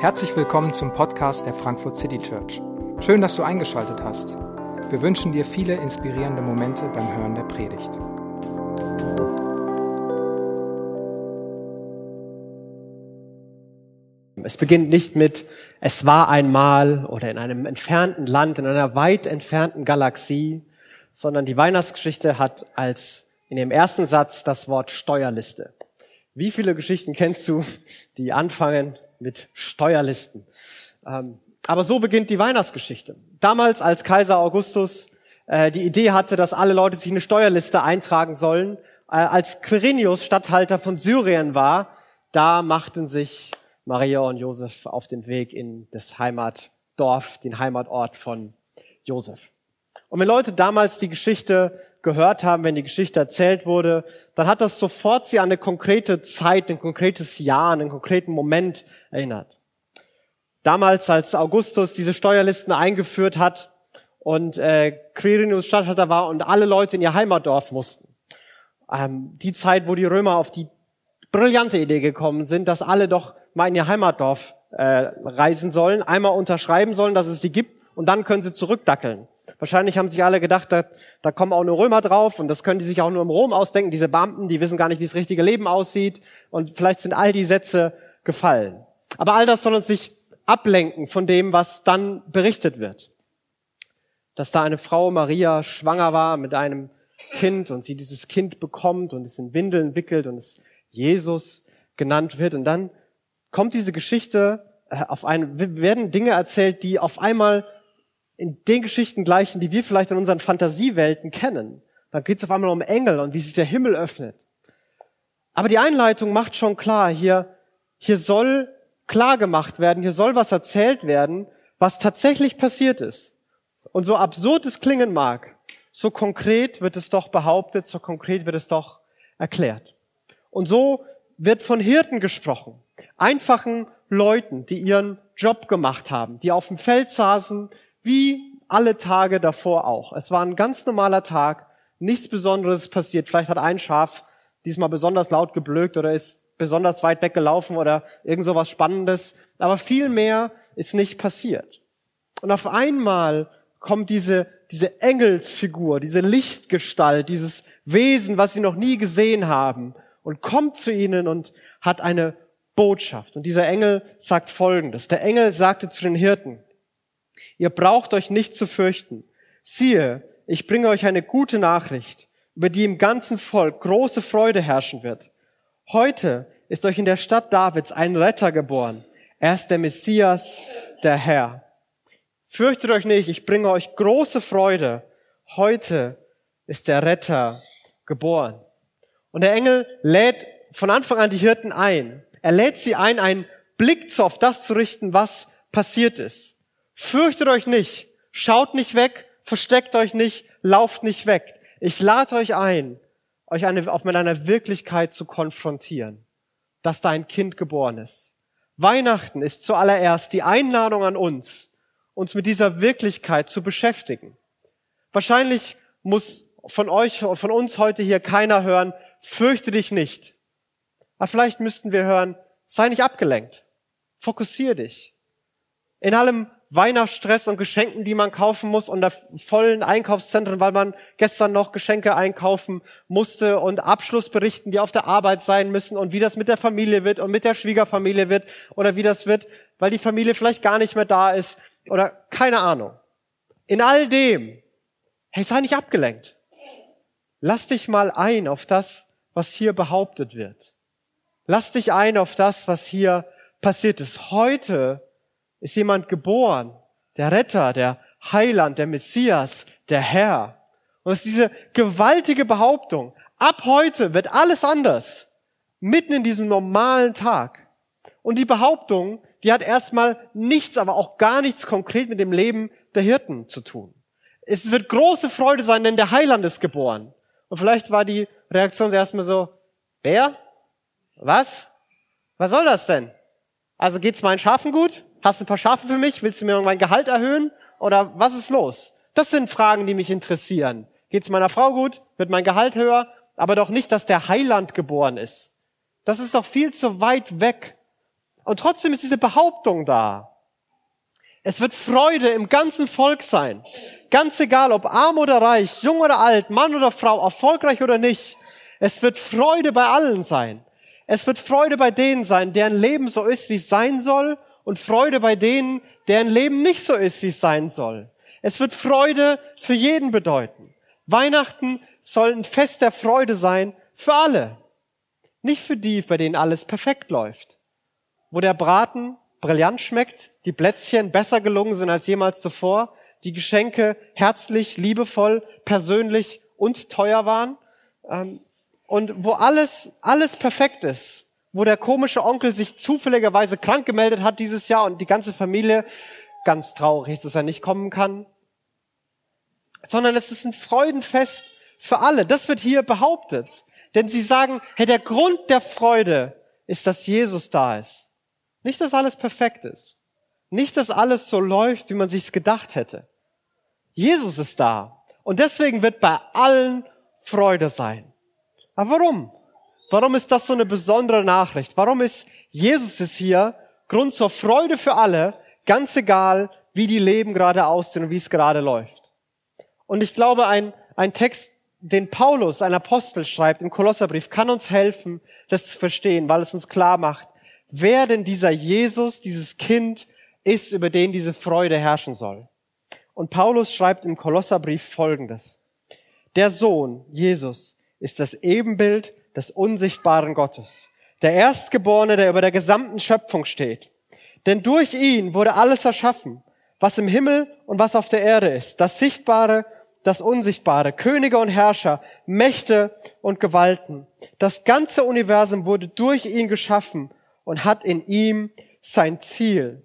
Herzlich willkommen zum Podcast der Frankfurt City Church. Schön, dass du eingeschaltet hast. Wir wünschen dir viele inspirierende Momente beim Hören der Predigt. Es beginnt nicht mit es war einmal oder in einem entfernten Land, in einer weit entfernten Galaxie, sondern die Weihnachtsgeschichte hat als in dem ersten Satz das Wort Steuerliste. Wie viele Geschichten kennst du, die anfangen mit Steuerlisten. Ähm, aber so beginnt die Weihnachtsgeschichte. Damals, als Kaiser Augustus äh, die Idee hatte, dass alle Leute sich eine Steuerliste eintragen sollen, äh, als Quirinius Statthalter von Syrien war, da machten sich Maria und Josef auf den Weg in das Heimatdorf, den Heimatort von Josef. Und wenn Leute damals die Geschichte gehört haben, wenn die Geschichte erzählt wurde, dann hat das sofort sie an eine konkrete Zeit, ein konkretes Jahr, einen konkreten Moment erinnert. Damals, als Augustus diese Steuerlisten eingeführt hat und äh, Quirinius Statthalter war und alle Leute in ihr Heimatdorf mussten. Ähm, die Zeit, wo die Römer auf die brillante Idee gekommen sind, dass alle doch mal in ihr Heimatdorf äh, reisen sollen, einmal unterschreiben sollen, dass es die gibt und dann können sie zurückdackeln. Wahrscheinlich haben sich alle gedacht, da, da kommen auch nur Römer drauf und das können die sich auch nur im Rom ausdenken. Diese Beamten, die wissen gar nicht, wie das richtige Leben aussieht und vielleicht sind all die Sätze gefallen. Aber all das soll uns nicht ablenken von dem, was dann berichtet wird. Dass da eine Frau, Maria, schwanger war mit einem Kind und sie dieses Kind bekommt und es in Windeln wickelt und es Jesus genannt wird. Und dann kommt diese Geschichte äh, auf einen, werden Dinge erzählt, die auf einmal in den Geschichten gleichen, die wir vielleicht in unseren Fantasiewelten kennen. Da geht es auf einmal um Engel und wie sich der Himmel öffnet. Aber die Einleitung macht schon klar, hier, hier soll klar gemacht werden, hier soll was erzählt werden, was tatsächlich passiert ist. Und so absurd es klingen mag, so konkret wird es doch behauptet, so konkret wird es doch erklärt. Und so wird von Hirten gesprochen, einfachen Leuten, die ihren Job gemacht haben, die auf dem Feld saßen, wie alle Tage davor auch. Es war ein ganz normaler Tag, nichts Besonderes passiert. Vielleicht hat ein Schaf diesmal besonders laut geblökt oder ist besonders weit weggelaufen oder irgend so was Spannendes. Aber viel mehr ist nicht passiert. Und auf einmal kommt diese, diese Engelsfigur, diese Lichtgestalt, dieses Wesen, was sie noch nie gesehen haben und kommt zu ihnen und hat eine Botschaft. Und dieser Engel sagt Folgendes. Der Engel sagte zu den Hirten, Ihr braucht euch nicht zu fürchten. Siehe, ich bringe euch eine gute Nachricht, über die im ganzen Volk große Freude herrschen wird. Heute ist euch in der Stadt Davids ein Retter geboren. Er ist der Messias, der Herr. Fürchtet euch nicht, ich bringe euch große Freude. Heute ist der Retter geboren. Und der Engel lädt von Anfang an die Hirten ein. Er lädt sie ein, einen Blick auf das zu richten, was passiert ist. Fürchtet euch nicht, schaut nicht weg, versteckt euch nicht, lauft nicht weg. Ich lade euch ein, euch eine, auf mit einer Wirklichkeit zu konfrontieren, dass da ein Kind geboren ist. Weihnachten ist zuallererst die Einladung an uns, uns mit dieser Wirklichkeit zu beschäftigen. Wahrscheinlich muss von euch, von uns heute hier keiner hören, fürchte dich nicht. Aber vielleicht müssten wir hören, sei nicht abgelenkt. Fokussier dich. In allem Weihnachtsstress und Geschenken, die man kaufen muss und der vollen Einkaufszentren, weil man gestern noch Geschenke einkaufen musste und Abschlussberichten, die auf der Arbeit sein müssen und wie das mit der Familie wird und mit der Schwiegerfamilie wird oder wie das wird, weil die Familie vielleicht gar nicht mehr da ist oder keine Ahnung. In all dem, hey, sei nicht abgelenkt. Lass dich mal ein auf das, was hier behauptet wird. Lass dich ein auf das, was hier passiert ist. Heute ist jemand geboren, der Retter, der Heiland, der Messias, der Herr. Und es ist diese gewaltige Behauptung, ab heute wird alles anders, mitten in diesem normalen Tag. Und die Behauptung, die hat erstmal nichts, aber auch gar nichts konkret mit dem Leben der Hirten zu tun. Es wird große Freude sein, denn der Heiland ist geboren. Und vielleicht war die Reaktion erstmal so, wer? Was? Was soll das denn? Also geht's meinen Schafen gut? Hast du ein paar Schafe für mich? Willst du mir mein Gehalt erhöhen? Oder was ist los? Das sind Fragen, die mich interessieren. Geht's meiner Frau gut? Wird mein Gehalt höher? Aber doch nicht, dass der Heiland geboren ist. Das ist doch viel zu weit weg. Und trotzdem ist diese Behauptung da. Es wird Freude im ganzen Volk sein. Ganz egal, ob arm oder reich, jung oder alt, Mann oder Frau, erfolgreich oder nicht. Es wird Freude bei allen sein. Es wird Freude bei denen sein, deren Leben so ist, wie es sein soll, und Freude bei denen, deren Leben nicht so ist, wie es sein soll. Es wird Freude für jeden bedeuten. Weihnachten soll ein Fest der Freude sein für alle. Nicht für die, bei denen alles perfekt läuft. Wo der Braten brillant schmeckt, die Plätzchen besser gelungen sind als jemals zuvor, die Geschenke herzlich, liebevoll, persönlich und teuer waren. Ähm, und wo alles, alles perfekt ist, wo der komische Onkel sich zufälligerweise krank gemeldet hat dieses Jahr und die ganze Familie ganz traurig ist, dass er nicht kommen kann. Sondern es ist ein Freudenfest für alle. Das wird hier behauptet. Denn sie sagen, hey, der Grund der Freude ist, dass Jesus da ist. Nicht, dass alles perfekt ist. Nicht, dass alles so läuft, wie man sich's gedacht hätte. Jesus ist da. Und deswegen wird bei allen Freude sein. Aber warum? Warum ist das so eine besondere Nachricht? Warum ist Jesus ist hier Grund zur Freude für alle, ganz egal, wie die Leben gerade aussehen und wie es gerade läuft? Und ich glaube, ein, ein Text, den Paulus, ein Apostel, schreibt im Kolosserbrief, kann uns helfen, das zu verstehen, weil es uns klar macht, wer denn dieser Jesus, dieses Kind ist, über den diese Freude herrschen soll. Und Paulus schreibt im Kolosserbrief Folgendes. Der Sohn, Jesus, ist das Ebenbild des unsichtbaren Gottes. Der Erstgeborene, der über der gesamten Schöpfung steht. Denn durch ihn wurde alles erschaffen, was im Himmel und was auf der Erde ist. Das Sichtbare, das Unsichtbare, Könige und Herrscher, Mächte und Gewalten. Das ganze Universum wurde durch ihn geschaffen und hat in ihm sein Ziel.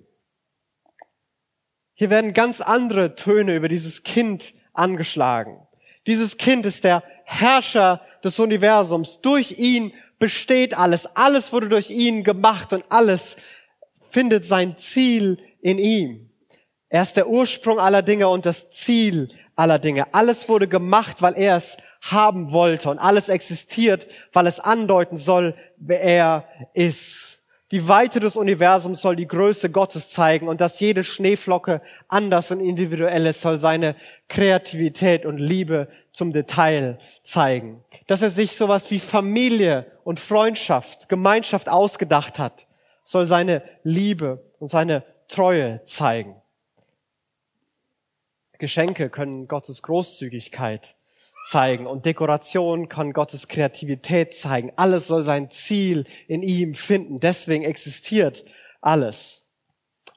Hier werden ganz andere Töne über dieses Kind angeschlagen. Dieses Kind ist der Herrscher des Universums. Durch ihn besteht alles. Alles wurde durch ihn gemacht und alles findet sein Ziel in ihm. Er ist der Ursprung aller Dinge und das Ziel aller Dinge. Alles wurde gemacht, weil er es haben wollte und alles existiert, weil es andeuten soll, wer er ist. Die Weite des Universums soll die Größe Gottes zeigen und dass jede Schneeflocke anders und individuell ist, soll seine Kreativität und Liebe zum Detail zeigen. Dass er sich sowas wie Familie und Freundschaft, Gemeinschaft ausgedacht hat, soll seine Liebe und seine Treue zeigen. Geschenke können Gottes Großzügigkeit zeigen und Dekoration kann Gottes Kreativität zeigen. Alles soll sein Ziel in ihm finden. Deswegen existiert alles.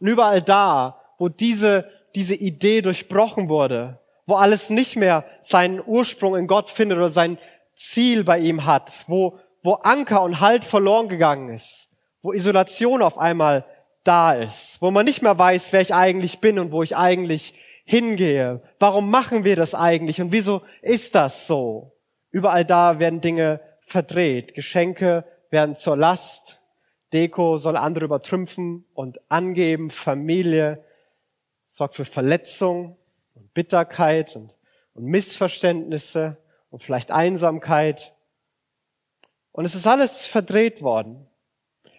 Und überall da, wo diese, diese Idee durchbrochen wurde, wo alles nicht mehr seinen Ursprung in Gott findet oder sein Ziel bei ihm hat, wo, wo Anker und Halt verloren gegangen ist, wo Isolation auf einmal da ist, wo man nicht mehr weiß, wer ich eigentlich bin und wo ich eigentlich hingehe. Warum machen wir das eigentlich und wieso ist das so? Überall da werden Dinge verdreht. Geschenke werden zur Last. Deko soll andere übertrümpfen und angeben. Familie sorgt für Verletzung und Bitterkeit und, und Missverständnisse und vielleicht Einsamkeit. Und es ist alles verdreht worden.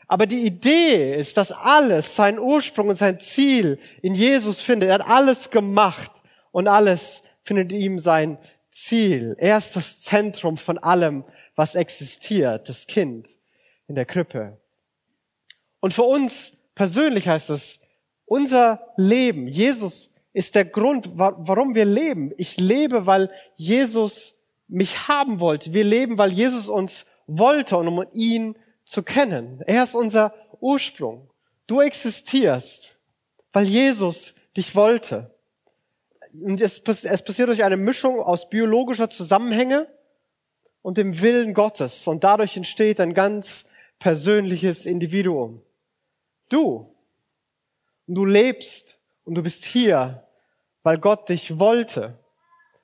Aber die Idee ist, dass alles seinen Ursprung und sein Ziel in Jesus findet. Er hat alles gemacht und alles findet ihm sein Ziel. Er ist das Zentrum von allem, was existiert, das Kind in der Krippe. Und für uns persönlich heißt es, unser Leben, Jesus ist der Grund, warum wir leben. Ich lebe, weil Jesus mich haben wollte. Wir leben, weil Jesus uns wollte und um ihn zu kennen. Er ist unser Ursprung. Du existierst, weil Jesus dich wollte. Und es, es passiert durch eine Mischung aus biologischer Zusammenhänge und dem Willen Gottes. Und dadurch entsteht ein ganz persönliches Individuum. Du. Und du lebst und du bist hier, weil Gott dich wollte.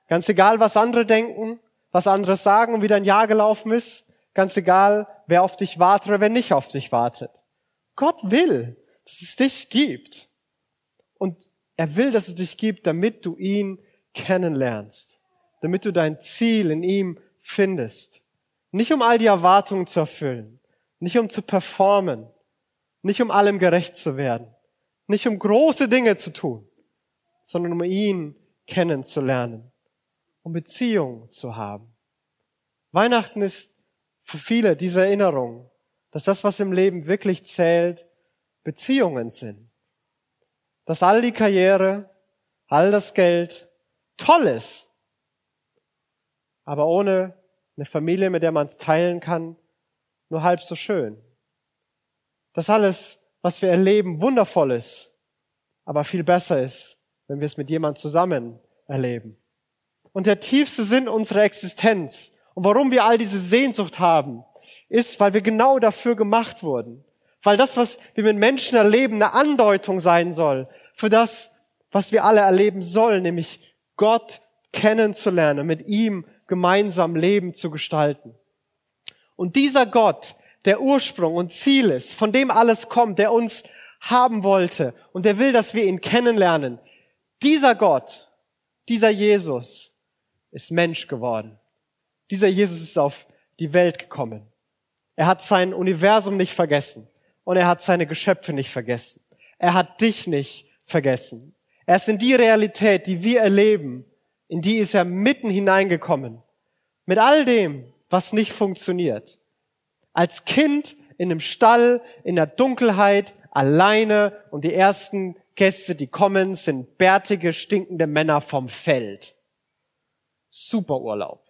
Ganz egal, was andere denken, was andere sagen und wie dein Jahr gelaufen ist. Ganz egal, wer auf dich wartet oder wer nicht auf dich wartet. Gott will, dass es dich gibt. Und er will, dass es dich gibt, damit du ihn kennenlernst. Damit du dein Ziel in ihm findest. Nicht um all die Erwartungen zu erfüllen. Nicht um zu performen, nicht um allem gerecht zu werden, nicht um große Dinge zu tun, sondern um ihn kennenzulernen, um Beziehungen zu haben. Weihnachten ist für viele diese Erinnerung, dass das, was im Leben wirklich zählt, Beziehungen sind. Dass all die Karriere, all das Geld toll ist, aber ohne eine Familie, mit der man es teilen kann, nur halb so schön. Dass alles, was wir erleben, wundervoll ist, aber viel besser ist, wenn wir es mit jemand zusammen erleben. Und der tiefste Sinn unserer Existenz und warum wir all diese Sehnsucht haben, ist, weil wir genau dafür gemacht wurden. Weil das, was wir mit Menschen erleben, eine Andeutung sein soll für das, was wir alle erleben sollen, nämlich Gott kennenzulernen, mit ihm gemeinsam Leben zu gestalten. Und dieser Gott, der Ursprung und Ziel ist, von dem alles kommt, der uns haben wollte und der will, dass wir ihn kennenlernen, dieser Gott, dieser Jesus ist Mensch geworden. Dieser Jesus ist auf die Welt gekommen. Er hat sein Universum nicht vergessen und er hat seine Geschöpfe nicht vergessen. Er hat dich nicht vergessen. Er ist in die Realität, die wir erleben, in die ist er mitten hineingekommen. Mit all dem, was nicht funktioniert. Als Kind in einem Stall, in der Dunkelheit, alleine und die ersten Gäste, die kommen, sind bärtige, stinkende Männer vom Feld. Super Urlaub.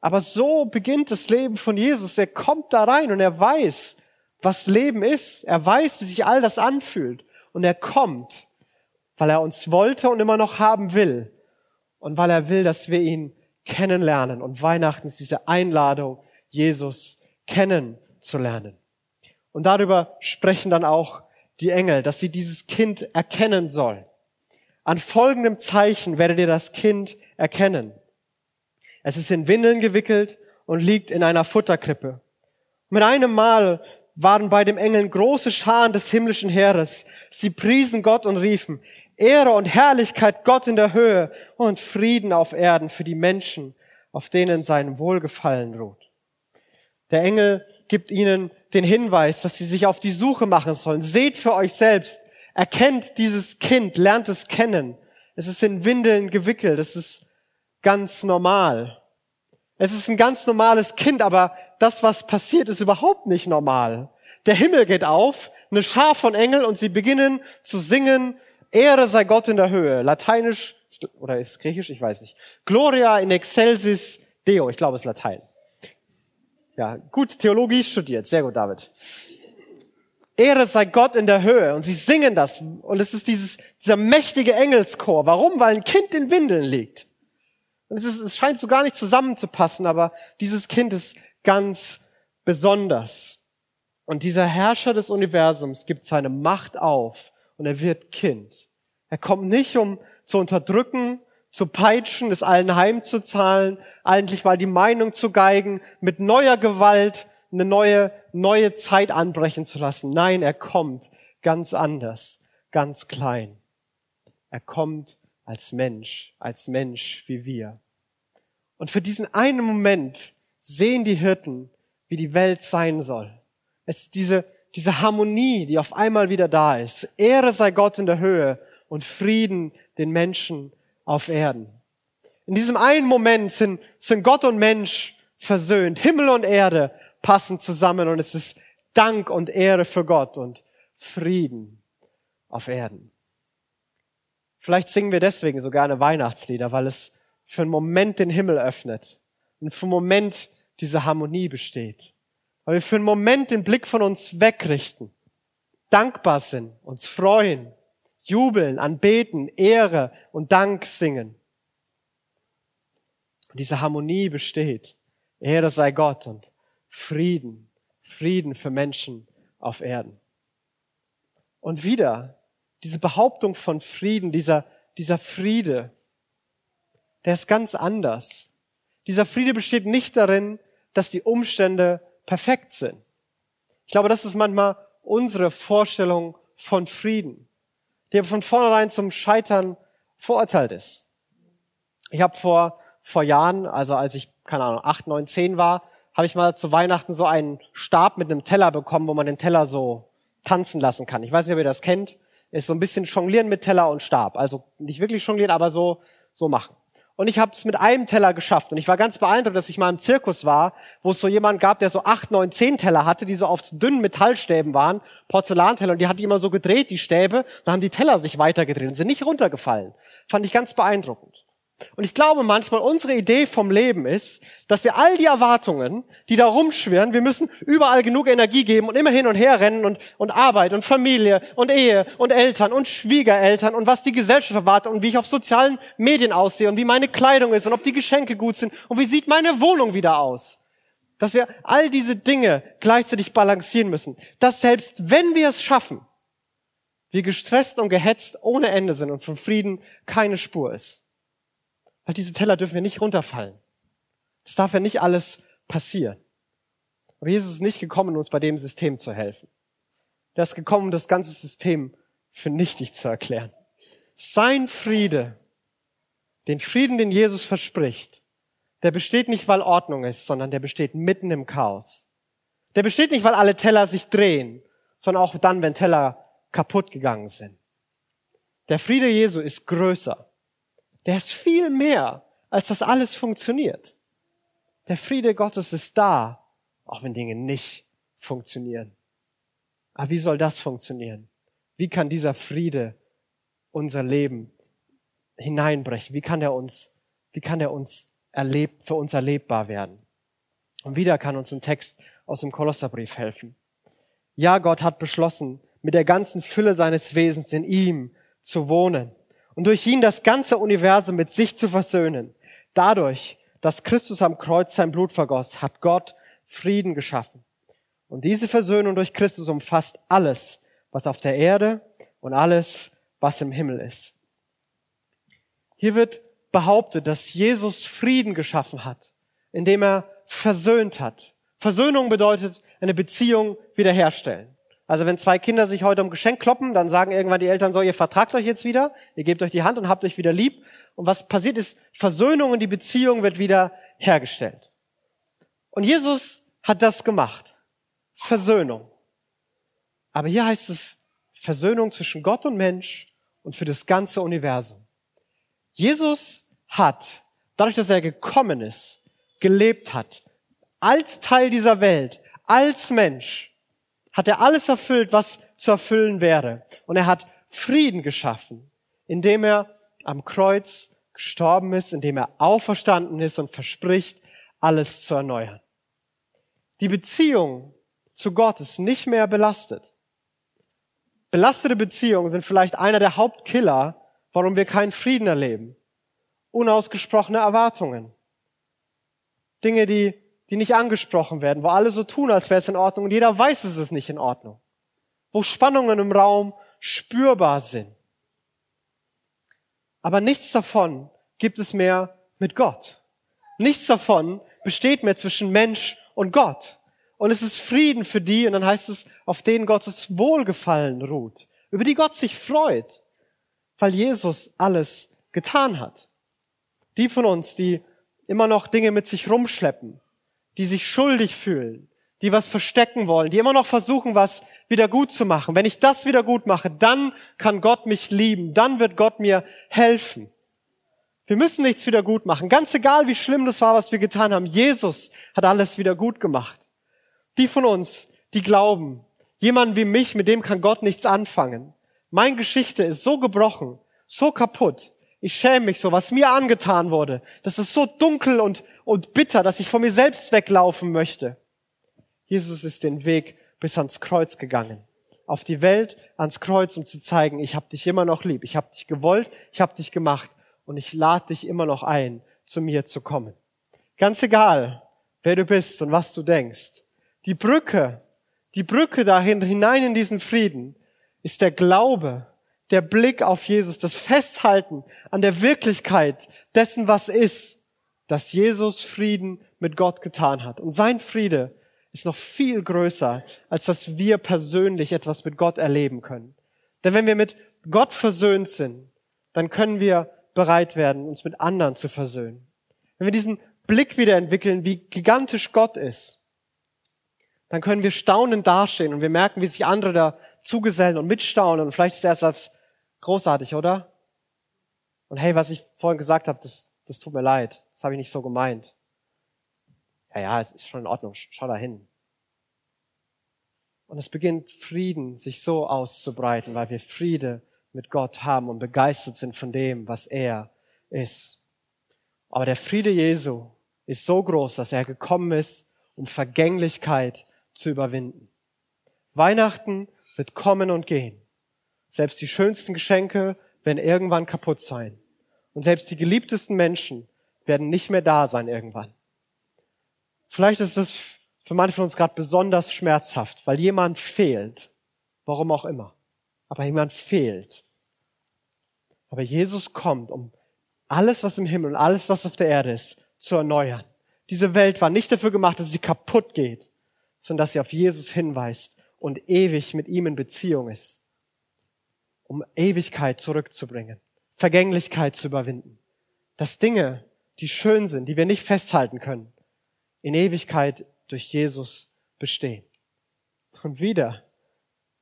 Aber so beginnt das Leben von Jesus. Er kommt da rein und er weiß, was Leben ist. Er weiß, wie sich all das anfühlt. Und er kommt, weil er uns wollte und immer noch haben will. Und weil er will, dass wir ihn kennenlernen. Und Weihnachten ist diese Einladung, Jesus kennenzulernen. Und darüber sprechen dann auch die Engel, dass sie dieses Kind erkennen soll. An folgendem Zeichen werdet ihr das Kind erkennen. Es ist in Windeln gewickelt und liegt in einer Futterkrippe. Mit einem Mal waren bei dem Engeln große Scharen des himmlischen Heeres. Sie priesen Gott und riefen, Ehre und Herrlichkeit Gott in der Höhe und Frieden auf Erden für die Menschen, auf denen sein Wohlgefallen ruht. Der Engel gibt ihnen den Hinweis, dass sie sich auf die Suche machen sollen. Seht für euch selbst, erkennt dieses Kind, lernt es kennen. Es ist in Windeln gewickelt, es ist ganz normal. Es ist ein ganz normales Kind, aber das, was passiert, ist überhaupt nicht normal. Der Himmel geht auf, eine Schar von Engeln und sie beginnen zu singen, Ehre sei Gott in der Höhe. Lateinisch, oder ist es griechisch? Ich weiß nicht. Gloria in excelsis Deo. Ich glaube, es ist Latein. Ja, gut Theologie studiert. Sehr gut, David. Ehre sei Gott in der Höhe. Und sie singen das. Und es ist dieses, dieser mächtige Engelschor. Warum? Weil ein Kind in Windeln liegt. Und es, ist, es scheint so gar nicht zusammenzupassen, aber dieses Kind ist ganz besonders. Und dieser Herrscher des Universums gibt seine Macht auf und er wird Kind. Er kommt nicht, um zu unterdrücken, zu peitschen, es allen heimzuzahlen, eigentlich mal die Meinung zu geigen, mit neuer Gewalt eine neue, neue Zeit anbrechen zu lassen. Nein, er kommt ganz anders, ganz klein. Er kommt als Mensch, als Mensch wie wir. Und für diesen einen Moment sehen die Hirten, wie die Welt sein soll. Es ist diese, diese Harmonie, die auf einmal wieder da ist. Ehre sei Gott in der Höhe und Frieden den Menschen auf Erden. In diesem einen Moment sind, sind Gott und Mensch versöhnt. Himmel und Erde passen zusammen und es ist Dank und Ehre für Gott und Frieden auf Erden. Vielleicht singen wir deswegen so gerne Weihnachtslieder, weil es für einen Moment den Himmel öffnet und für einen Moment diese Harmonie besteht. Weil wir für einen Moment den Blick von uns wegrichten, dankbar sind, uns freuen, jubeln, anbeten, Ehre und Dank singen. Und diese Harmonie besteht. Ehre sei Gott und Frieden, Frieden für Menschen auf Erden. Und wieder diese Behauptung von Frieden, dieser, dieser Friede, der ist ganz anders. Dieser Friede besteht nicht darin, dass die Umstände perfekt sind. Ich glaube, das ist manchmal unsere Vorstellung von Frieden, die von vornherein zum Scheitern verurteilt ist. Ich habe vor, vor Jahren, also als ich, keine Ahnung, acht, neun, zehn war, habe ich mal zu Weihnachten so einen Stab mit einem Teller bekommen, wo man den Teller so tanzen lassen kann. Ich weiß nicht, ob ihr das kennt. Ist so ein bisschen Jonglieren mit Teller und Stab. Also nicht wirklich jonglieren, aber so, so machen. Und ich habe es mit einem Teller geschafft. Und ich war ganz beeindruckt, dass ich mal im Zirkus war, wo es so jemand gab, der so acht, neun, zehn Teller hatte, die so auf dünnen Metallstäben waren, Porzellanteller. Und die hat die immer so gedreht, die Stäbe. Dann haben die Teller sich weitergedreht und sind nicht runtergefallen. Fand ich ganz beeindruckend. Und ich glaube manchmal, unsere Idee vom Leben ist, dass wir all die Erwartungen, die da rumschwirren, wir müssen überall genug Energie geben und immer hin und her rennen und, und Arbeit und Familie und Ehe und Eltern und Schwiegereltern und was die Gesellschaft erwartet und wie ich auf sozialen Medien aussehe und wie meine Kleidung ist und ob die Geschenke gut sind und wie sieht meine Wohnung wieder aus. Dass wir all diese Dinge gleichzeitig balancieren müssen. Dass selbst wenn wir es schaffen, wir gestresst und gehetzt ohne Ende sind und von Frieden keine Spur ist. Weil diese Teller dürfen wir nicht runterfallen. Das darf ja nicht alles passieren. Aber Jesus ist nicht gekommen, uns bei dem System zu helfen. Er ist gekommen, um das ganze System für nichtig zu erklären. Sein Friede, den Frieden, den Jesus verspricht, der besteht nicht, weil Ordnung ist, sondern der besteht mitten im Chaos. Der besteht nicht, weil alle Teller sich drehen, sondern auch dann, wenn Teller kaputt gegangen sind. Der Friede Jesu ist größer der ist viel mehr, als das alles funktioniert. Der Friede Gottes ist da, auch wenn Dinge nicht funktionieren. Aber wie soll das funktionieren? Wie kann dieser Friede unser Leben hineinbrechen? Wie kann er uns, wie kann er uns erlebt, für uns erlebbar werden? Und wieder kann uns ein Text aus dem Kolosserbrief helfen. Ja, Gott hat beschlossen, mit der ganzen Fülle seines Wesens in ihm zu wohnen und durch ihn das ganze Universum mit sich zu versöhnen. Dadurch, dass Christus am Kreuz sein Blut vergoss, hat Gott Frieden geschaffen. Und diese Versöhnung durch Christus umfasst alles, was auf der Erde und alles, was im Himmel ist. Hier wird behauptet, dass Jesus Frieden geschaffen hat, indem er versöhnt hat. Versöhnung bedeutet eine Beziehung wiederherstellen. Also wenn zwei Kinder sich heute um Geschenk kloppen, dann sagen irgendwann die Eltern so, ihr vertragt euch jetzt wieder, ihr gebt euch die Hand und habt euch wieder lieb. Und was passiert ist, Versöhnung und die Beziehung wird wieder hergestellt. Und Jesus hat das gemacht. Versöhnung. Aber hier heißt es Versöhnung zwischen Gott und Mensch und für das ganze Universum. Jesus hat, dadurch, dass er gekommen ist, gelebt hat, als Teil dieser Welt, als Mensch, hat er alles erfüllt, was zu erfüllen wäre. Und er hat Frieden geschaffen, indem er am Kreuz gestorben ist, indem er auferstanden ist und verspricht, alles zu erneuern. Die Beziehung zu Gott ist nicht mehr belastet. Belastete Beziehungen sind vielleicht einer der Hauptkiller, warum wir keinen Frieden erleben. Unausgesprochene Erwartungen. Dinge, die die nicht angesprochen werden, wo alle so tun, als wäre es in Ordnung und jeder weiß, es ist nicht in Ordnung. Wo Spannungen im Raum spürbar sind. Aber nichts davon gibt es mehr mit Gott. Nichts davon besteht mehr zwischen Mensch und Gott. Und es ist Frieden für die, und dann heißt es, auf denen Gottes Wohlgefallen ruht, über die Gott sich freut, weil Jesus alles getan hat. Die von uns, die immer noch Dinge mit sich rumschleppen, die sich schuldig fühlen, die was verstecken wollen, die immer noch versuchen, was wieder gut zu machen. Wenn ich das wieder gut mache, dann kann Gott mich lieben, dann wird Gott mir helfen. Wir müssen nichts wieder gut machen. Ganz egal, wie schlimm das war, was wir getan haben. Jesus hat alles wieder gut gemacht. Die von uns, die glauben, jemand wie mich, mit dem kann Gott nichts anfangen. Meine Geschichte ist so gebrochen, so kaputt. Ich schäme mich so, was mir angetan wurde. Das ist so dunkel und und bitter, dass ich von mir selbst weglaufen möchte. Jesus ist den Weg bis ans Kreuz gegangen. Auf die Welt, ans Kreuz, um zu zeigen, ich habe dich immer noch lieb. Ich habe dich gewollt, ich habe dich gemacht und ich lade dich immer noch ein, zu mir zu kommen. Ganz egal, wer du bist und was du denkst. Die Brücke, die Brücke dahin hinein in diesen Frieden ist der Glaube, der Blick auf Jesus, das Festhalten an der Wirklichkeit dessen, was ist dass Jesus Frieden mit Gott getan hat. Und sein Friede ist noch viel größer, als dass wir persönlich etwas mit Gott erleben können. Denn wenn wir mit Gott versöhnt sind, dann können wir bereit werden, uns mit anderen zu versöhnen. Wenn wir diesen Blick wieder entwickeln, wie gigantisch Gott ist, dann können wir staunend dastehen und wir merken, wie sich andere da zugesellen und mitstaunen. Und vielleicht ist der Satz großartig, oder? Und hey, was ich vorhin gesagt habe, das, das tut mir leid. Das habe ich nicht so gemeint. Ja, ja, es ist schon in Ordnung. Schau da hin. Und es beginnt Frieden sich so auszubreiten, weil wir Friede mit Gott haben und begeistert sind von dem, was er ist. Aber der Friede Jesu ist so groß, dass er gekommen ist, um Vergänglichkeit zu überwinden. Weihnachten wird kommen und gehen. Selbst die schönsten Geschenke werden irgendwann kaputt sein. Und selbst die geliebtesten Menschen werden nicht mehr da sein irgendwann. Vielleicht ist das für manche von uns gerade besonders schmerzhaft, weil jemand fehlt. Warum auch immer. Aber jemand fehlt. Aber Jesus kommt, um alles, was im Himmel und alles, was auf der Erde ist, zu erneuern. Diese Welt war nicht dafür gemacht, dass sie kaputt geht, sondern dass sie auf Jesus hinweist und ewig mit ihm in Beziehung ist, um Ewigkeit zurückzubringen, Vergänglichkeit zu überwinden, dass Dinge, die schön sind, die wir nicht festhalten können, in Ewigkeit durch Jesus bestehen. Und wieder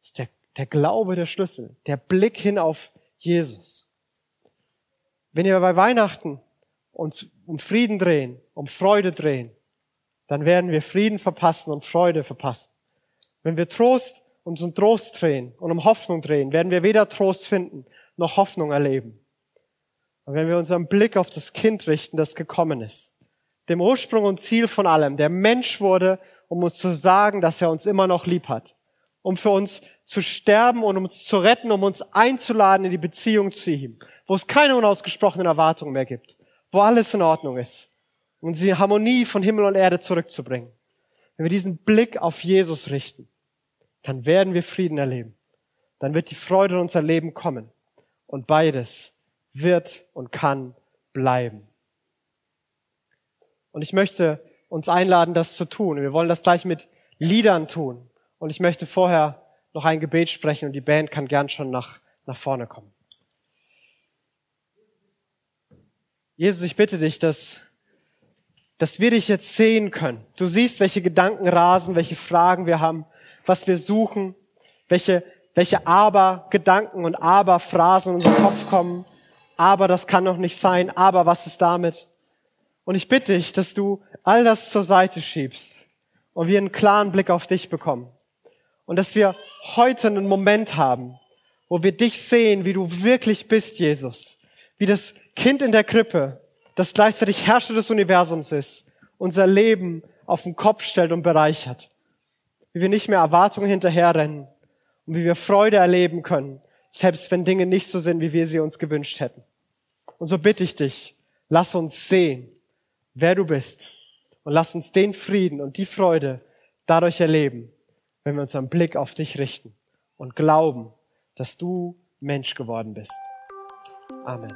ist der, der Glaube der Schlüssel, der Blick hin auf Jesus. Wenn wir bei Weihnachten uns um Frieden drehen, um Freude drehen, dann werden wir Frieden verpassen und Freude verpassen. Wenn wir Trost uns um Trost drehen und um Hoffnung drehen, werden wir weder Trost finden noch Hoffnung erleben. Und wenn wir unseren Blick auf das Kind richten, das gekommen ist, dem Ursprung und Ziel von allem, der Mensch wurde, um uns zu sagen, dass er uns immer noch lieb hat, um für uns zu sterben und um uns zu retten, um uns einzuladen in die Beziehung zu ihm, wo es keine unausgesprochenen Erwartungen mehr gibt, wo alles in Ordnung ist, um die Harmonie von Himmel und Erde zurückzubringen. Wenn wir diesen Blick auf Jesus richten, dann werden wir Frieden erleben. Dann wird die Freude in unser Leben kommen. Und beides wird und kann bleiben. Und ich möchte uns einladen, das zu tun. Wir wollen das gleich mit Liedern tun. Und ich möchte vorher noch ein Gebet sprechen und die Band kann gern schon nach, nach vorne kommen. Jesus, ich bitte dich, dass dass wir dich jetzt sehen können. Du siehst, welche Gedanken rasen, welche Fragen wir haben, was wir suchen, welche, welche Aber-Gedanken und Aber-Phrasen in unseren Kopf kommen. Aber das kann noch nicht sein. Aber was ist damit? Und ich bitte dich, dass du all das zur Seite schiebst und wir einen klaren Blick auf dich bekommen. Und dass wir heute einen Moment haben, wo wir dich sehen, wie du wirklich bist, Jesus. Wie das Kind in der Krippe, das gleichzeitig Herrscher des Universums ist, unser Leben auf den Kopf stellt und bereichert. Wie wir nicht mehr Erwartungen hinterherrennen und wie wir Freude erleben können, selbst wenn Dinge nicht so sind, wie wir sie uns gewünscht hätten. Und so bitte ich dich, lass uns sehen, wer du bist und lass uns den Frieden und die Freude dadurch erleben, wenn wir unseren Blick auf dich richten und glauben, dass du Mensch geworden bist. Amen.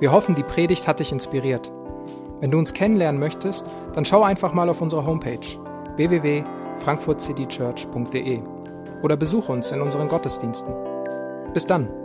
Wir hoffen, die Predigt hat dich inspiriert. Wenn du uns kennenlernen möchtest, dann schau einfach mal auf unsere Homepage www.frankfurtcitychurch.de oder besuche uns in unseren Gottesdiensten. Bis dann!